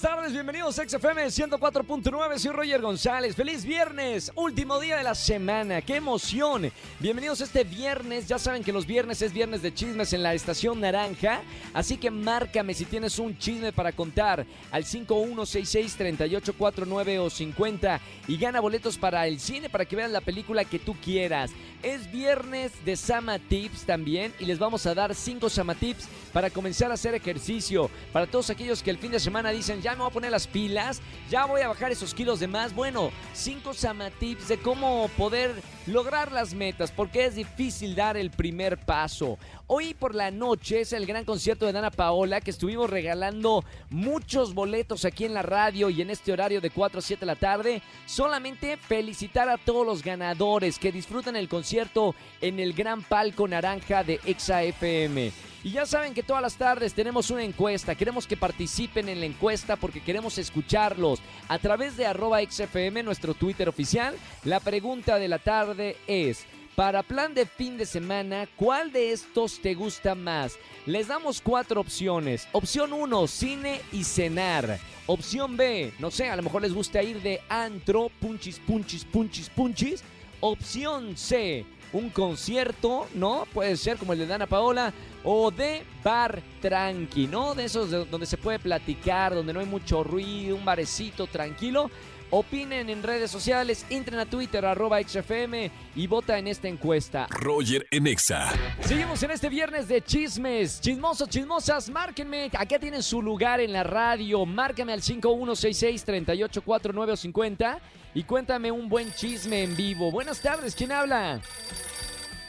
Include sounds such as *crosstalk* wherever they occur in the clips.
Buenas tardes, bienvenidos a XFM 104.9, soy Roger González. Feliz viernes, último día de la semana, qué emoción. Bienvenidos este viernes, ya saben que los viernes es viernes de chismes en la estación naranja, así que márcame si tienes un chisme para contar al 5166-3849 o 50 y gana boletos para el cine para que vean la película que tú quieras. Es viernes de Sama Tips también y les vamos a dar 5 Sama Tips para comenzar a hacer ejercicio. Para todos aquellos que el fin de semana dicen, ya me voy a poner las pilas, ya voy a bajar esos kilos de más. Bueno, 5 Sama Tips de cómo poder lograr las metas, porque es difícil dar el primer paso. Hoy por la noche es el gran concierto de Dana Paola, que estuvimos regalando muchos boletos aquí en la radio y en este horario de 4 a 7 de la tarde. Solamente felicitar a todos los ganadores que disfrutan el concierto en el gran palco naranja de Exa FM. Y ya saben que todas las tardes tenemos una encuesta. Queremos que participen en la encuesta porque queremos escucharlos. A través de arroba XFM, nuestro Twitter oficial, la pregunta de la tarde es... Para plan de fin de semana, ¿cuál de estos te gusta más? Les damos cuatro opciones. Opción 1, cine y cenar. Opción B, no sé, a lo mejor les gusta ir de antro, punchis, punchis, punchis, punchis. Opción C, un concierto, ¿no? Puede ser como el de Dana Paola. O de bar tranqui, ¿no? De esos de donde se puede platicar, donde no hay mucho ruido, un barecito tranquilo. Opinen en redes sociales, entren a Twitter, arroba XFM y vota en esta encuesta. Roger en Exa. Seguimos en este viernes de chismes. Chismosos, chismosas, márquenme. Acá tienen su lugar en la radio. Márcame al 5166-384950 y cuéntame un buen chisme en vivo. Buenas tardes, ¿quién habla?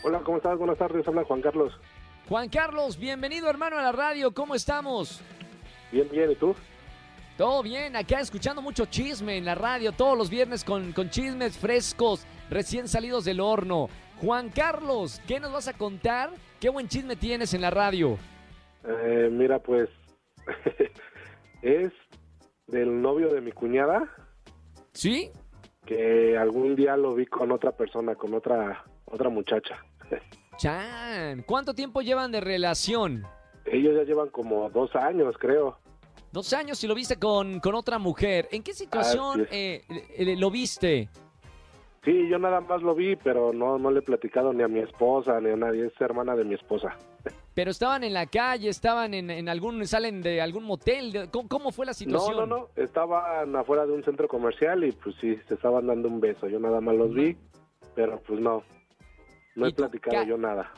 Hola, ¿cómo estás? Buenas tardes, habla Juan Carlos. Juan Carlos, bienvenido hermano a la radio. ¿Cómo estamos? Bien, bien, ¿y tú? Todo bien, acá escuchando mucho chisme en la radio todos los viernes con, con chismes frescos, recién salidos del horno. Juan Carlos, ¿qué nos vas a contar? ¿Qué buen chisme tienes en la radio? Eh, mira, pues *laughs* es del novio de mi cuñada ¿Sí? que algún día lo vi con otra persona, con otra otra muchacha. *laughs* Chan, ¿cuánto tiempo llevan de relación? Ellos ya llevan como dos años, creo. Dos años y lo viste con, con otra mujer. ¿En qué situación eh, eh, lo viste? Sí, yo nada más lo vi, pero no, no le he platicado ni a mi esposa ni a nadie. Es hermana de mi esposa. Pero estaban en la calle, estaban en, en algún, salen de algún motel. ¿Cómo, cómo fue la No, situación? no, no. Estaban afuera de un centro comercial y pues sí, se estaban dando un beso. Yo nada más los vi, pero pues no. No ¿Y he platicado ca- yo nada.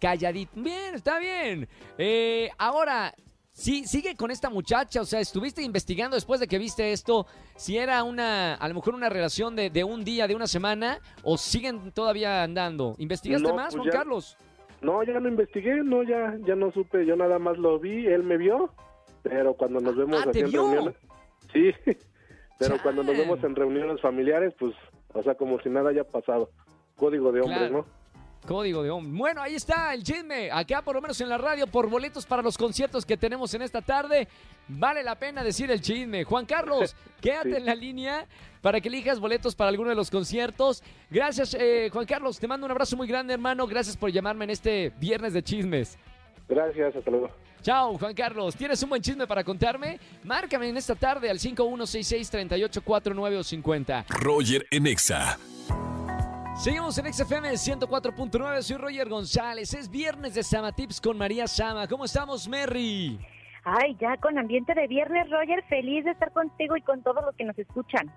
Calladito. Bien, está bien. Eh, ahora, sí, sigue con esta muchacha. O sea, estuviste investigando después de que viste esto si era una, a lo mejor una relación de, de un día, de una semana, o siguen todavía andando. ¿Investigaste No, más, pues Juan ya- Carlos? No, ya no investigué, no, ya, ya no supe, yo nada más lo vi, él me vio, pero cuando nos vemos Ah, ¿te así en reuniones, sí, *laughs* pero cuando nos vemos en reuniones familiares, pues, o sea, como si nada haya pasado, código de hombres, Claro. ¿no? Código de hombre. Bueno, ahí está el chisme. Acá, por lo menos en la radio, por boletos para los conciertos que tenemos en esta tarde. Vale la pena decir el chisme. Juan Carlos, *laughs* quédate Sí. en la línea para que elijas boletos para alguno de los conciertos. Gracias, eh, Juan Carlos. Te mando un abrazo muy grande, hermano. Gracias por llamarme en este viernes de chismes. Gracias, hasta luego. Chao, Juan Carlos. ¿Tienes un buen chisme para contarme? Márcame en esta tarde al 5166-3849 o 50. Roger en Exa. Seguimos en XFM 104.9, soy Roger González. Es viernes de Sama Tips con María Sama. ¿Cómo estamos, Merry? Ay, ya con ambiente de viernes, Roger, feliz de estar contigo y con todos los que nos escuchan.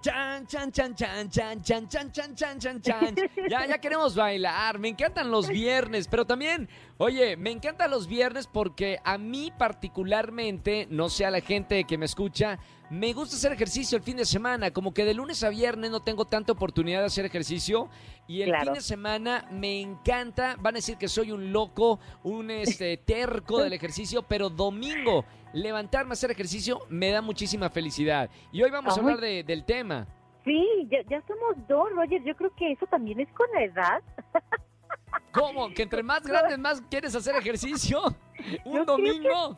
Chan, chan, chan, chan, chan, chan, chan, chan, chan, chan, chan. Ya, ya *laughs* queremos bailar. Me encantan los viernes, pero también, oye, me encantan los viernes porque a mí particularmente, no sé a la gente que me escucha, me gusta hacer ejercicio el fin de semana. Como que de lunes a viernes no tengo tanta oportunidad de hacer ejercicio. Y el Claro. fin de semana me encanta. Van a decir que soy un loco, un este, *laughs* terco del ejercicio, pero domingo levantarme a hacer ejercicio me da muchísima felicidad. Y hoy vamos a hablar de- del tema. Sí, ya, ya somos dos, Roger. Yo creo que eso también es con la edad. ¿Cómo? ¿Que entre más *laughs* grandes más quieres hacer ejercicio? ¿Un Yo domingo?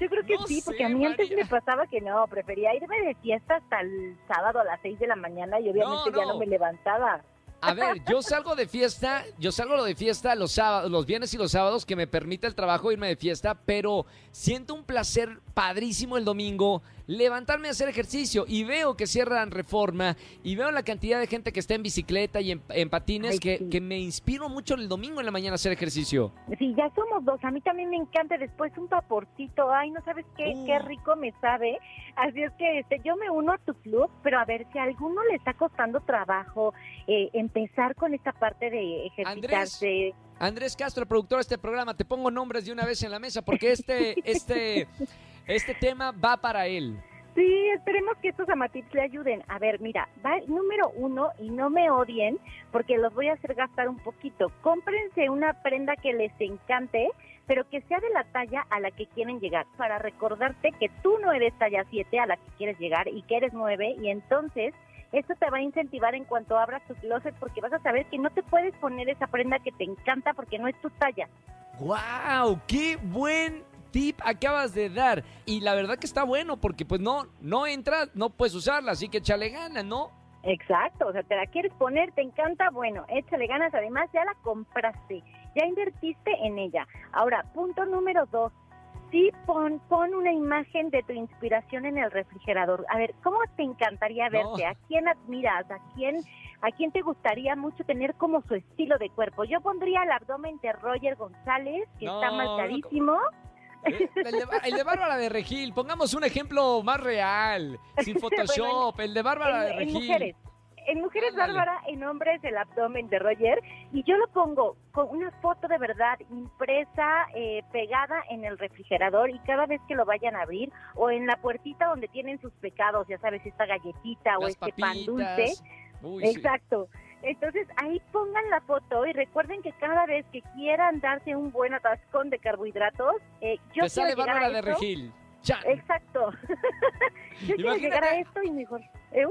Yo creo que No sí, porque a mí antes María. me pasaba que no, prefería irme de fiesta hasta el sábado a las 6 de la mañana y obviamente No, ya no. no me levantaba. A ver, yo salgo de fiesta, yo salgo de fiesta los sábados, los viernes y los sábados que me permite el trabajo irme de fiesta, pero siento un placer padrísimo el domingo levantarme a hacer ejercicio y veo que cierran reforma y veo la cantidad de gente que está en bicicleta y en, en patines Ay, que, sí. que me inspiro mucho el domingo en la mañana a hacer ejercicio. Sí, ya somos dos. A mí también me encanta después un vaporcito. Ay, no sabes qué, Uh. qué rico me sabe. Así es que este, yo me uno a tu club, pero a ver si a alguno le está costando trabajo eh, empezar con esta parte de ejercitarse. Andrés Castro, el productor de este programa, te pongo nombres de una vez en la mesa porque este, *laughs* este, este tema va para él. Sí, esperemos que estos amatips le ayuden. A ver, mira, va el número uno y no me odien porque los voy a hacer gastar un poquito. Cómprense una prenda que les encante, pero que sea de la talla a la que quieren llegar, para recordarte que tú no eres talla 7 a la que quieres llegar y que eres 9 y entonces esto te va a incentivar en cuanto abras tu closet porque vas a saber que no te puedes poner esa prenda que te encanta porque no es tu talla. ¡Wow! ¡Qué buen tip acabas de dar! Y la verdad que está bueno porque pues no, no entra, no puedes usarla, así que échale ganas, ¿no? Exacto, o sea, te la quieres poner, te encanta, bueno, échale ganas, además ya la compraste, ya invertiste en ella. Ahora, punto número dos, sí pon, pon una imagen de tu inspiración en el refrigerador. A ver, ¿cómo te encantaría No. verte? ¿A quién admiras? ¿A quién, ¿A quién te gustaría mucho tener como su estilo de cuerpo? Yo pondría el abdomen de Roger González, que No, está marcadísimo. Eh, El de, el de Bárbara de Regil, pongamos un ejemplo más real, sin *laughs* Photoshop, el de Bárbara de en, en Regil. mujeres. En mujeres. Bárbara, en hombres el abdomen de Roger y yo lo pongo con una foto de verdad impresa, eh, pegada en el refrigerador y cada vez que lo vayan a abrir o en la puertita donde tienen sus pecados, ya sabes, esta galletita o este pan dulce. Uy, sí. Exacto. Entonces ahí pongan la foto y recuerden que cada vez que quieran darse un buen atascón de carbohidratos, eh, yo Te sale a Bárbara de. Regil. Chan. Exacto. *laughs* yo quiero llegar a esto y mejor. ¿Eh?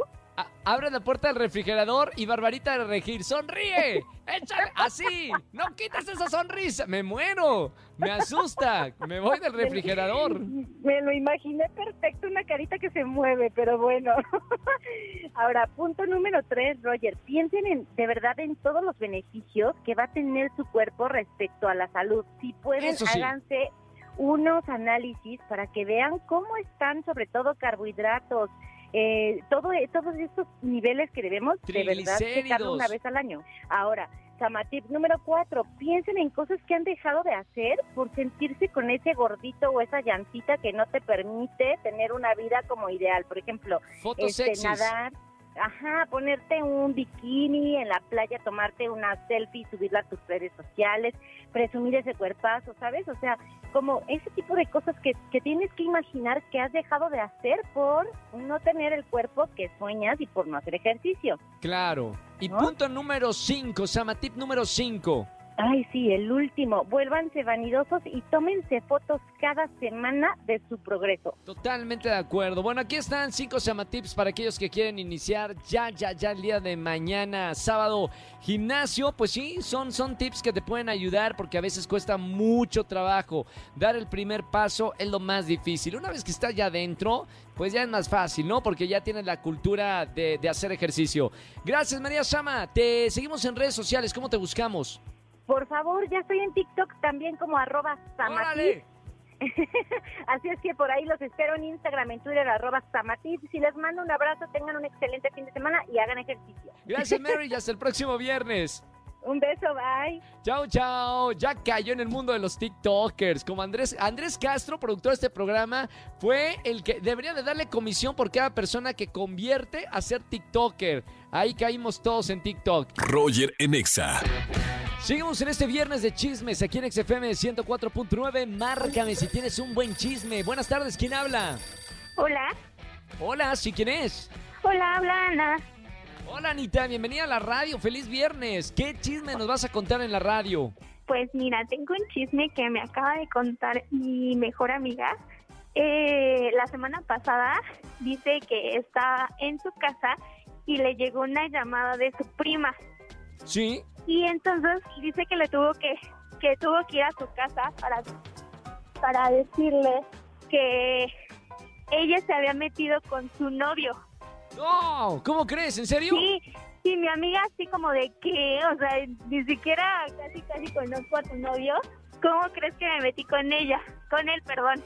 Abre la puerta del refrigerador y Barbarita de Regil, ¡sonríe! ¡Échale! ¡Así! ¡No quites esa sonrisa! ¡Me muero! ¡Me asusta! ¡Me voy del refrigerador! Me lo imaginé perfecto, una carita que se mueve, pero bueno. *laughs* Ahora, punto número tres, Roger. Piensen en, de verdad en todos los beneficios que va a tener su cuerpo respecto a la salud. Si pueden, sí. háganse unos análisis para que vean cómo están, sobre todo carbohidratos, eh, todo, todos estos niveles que debemos de verdad checar una vez al año. Ahora, Samatip número cuatro, piensen en cosas que han dejado de hacer por sentirse con ese gordito o esa llantita que no te permite tener una vida como ideal. Por ejemplo, este, nadar, ajá, ponerte un bikini en la playa, tomarte una selfie, subirla a tus redes sociales, presumir ese cuerpazo, ¿sabes? O sea, como ese tipo de cosas que, que tienes que imaginar que has dejado de hacer por no tener el cuerpo que sueñas y por no hacer ejercicio. Claro. Y ¿No? punto número 5, Samatip número 5. Ay, sí, el último. Vuélvanse vanidosos y tómense fotos cada semana de su progreso. Totalmente de acuerdo. Bueno, aquí están cinco Samatips para aquellos que quieren iniciar ya, ya, ya el día de mañana, sábado, gimnasio. Pues sí, son, son tips que te pueden ayudar porque a veces cuesta mucho trabajo. Dar el primer paso es lo más difícil. Una vez que estás ya adentro, pues ya es más fácil, ¿no? Porque ya tienes la cultura de, de hacer ejercicio. Gracias, María Sama. Te seguimos en redes sociales. ¿Cómo te buscamos? Por favor, ya estoy en TikTok también como arroba Samatip. ¡Órale! *laughs* Así es que por ahí los espero en Instagram, en Twitter, arroba Samatip. Si les mando un abrazo, tengan un excelente fin de semana y hagan ejercicio. Gracias, Mary. *laughs* Y hasta el próximo viernes. Un beso, bye. Chao, chao. Ya cayó en el mundo de los TikTokers. Como Andrés, Andrés Castro, productor de este programa, fue el que debería de darle comisión por cada persona que convierte a ser TikToker. Ahí caímos todos en TikTok. Roger en Exa. Seguimos en este viernes de chismes aquí en XFM 104.9. Márcame si tienes un buen chisme. Buenas tardes, ¿quién habla? Hola, Hola, ¿sí quién es? hola, habla Ana. Hola, Anita, bienvenida a la radio. Feliz viernes. ¿Qué chisme nos vas a contar en la radio? Pues mira, tengo un chisme que me acaba de contar mi mejor amiga. Eh, la semana pasada dice que está en su casa y le llegó una llamada de su prima. ¿Sí? Y entonces dice que le tuvo que, que tuvo que ir a su casa para, para decirle que ella se había metido con su novio. ¡No! ¿Cómo crees? ¿En serio? Sí, sí, mi amiga así como de que, o sea, ni siquiera casi casi conozco a tu novio. ¿Cómo crees que me metí con ella? Con él, perdón.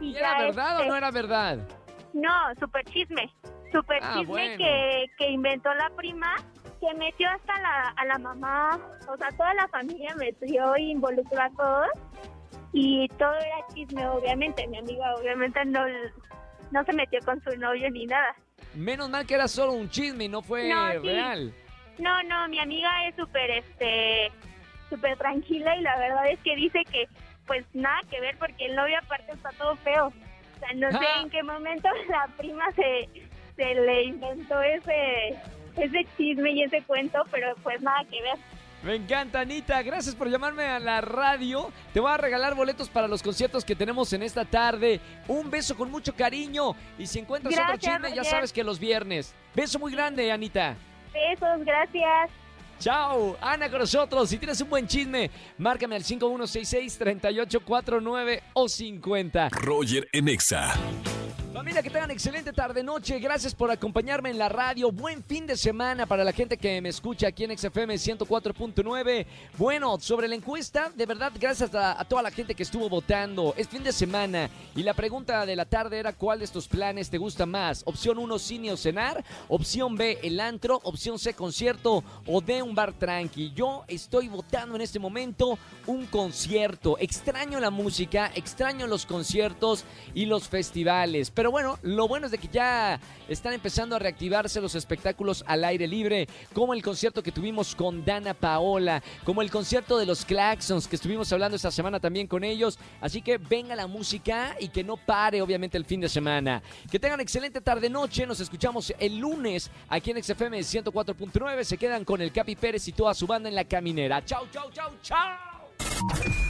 ¿Y Y era verdad o este, no era verdad? No, super chisme. Super Ah, chisme bueno. que, que inventó la prima, que metió hasta la, a la mamá, o sea, toda la familia metió y involucró a todos. Y todo era chisme, obviamente. Mi amiga, obviamente, no, no se metió con su novio ni nada. Menos mal que era solo un chisme y no fue No, sí. real. No, no, mi amiga es súper, este, súper tranquila y la verdad es que dice que, pues nada que ver porque el novio aparte está todo feo. O sea, no sé Ah. en qué momento *laughs* la prima se, se le inventó ese, ese chisme y ese cuento, pero pues nada que ver. Me encanta, Anita. Gracias por llamarme a la radio. Te voy a regalar boletos para los conciertos que tenemos en esta tarde. Un beso con mucho cariño. Y si encuentras otro chisme, ya sabes que los viernes. Beso muy grande, Anita. Besos, gracias. Chao, Ana con nosotros. Si tienes un buen chisme, márcame al 5166-3849 o 50. Roger en Exa. Familia, que tengan excelente tarde noche. Gracias por acompañarme en la radio. Buen fin de semana para la gente que me escucha aquí en XFM 104.9. Bueno, sobre la encuesta, de verdad, gracias a, toda la gente que estuvo votando. Es fin de semana y la pregunta de la tarde era ¿cuál de estos planes te gusta más? Opción 1, cine o cenar. Opción B, el antro. Opción C, concierto. O D, un bar tranqui. Yo estoy votando en este momento un concierto. Extraño la música, extraño los conciertos y los festivales. Bueno, lo bueno es de que ya están empezando a reactivarse los espectáculos al aire libre, como el concierto que tuvimos con Dana Paola, como el concierto de los Claxons, que estuvimos hablando esta semana también con ellos. Así que venga la música y que no pare, obviamente, el fin de semana. Que tengan excelente tarde-noche. Nos escuchamos el lunes aquí en XFM 104.9. Se quedan con el Capi Pérez y toda su banda en la caminera. Chau, chau, chau, chau.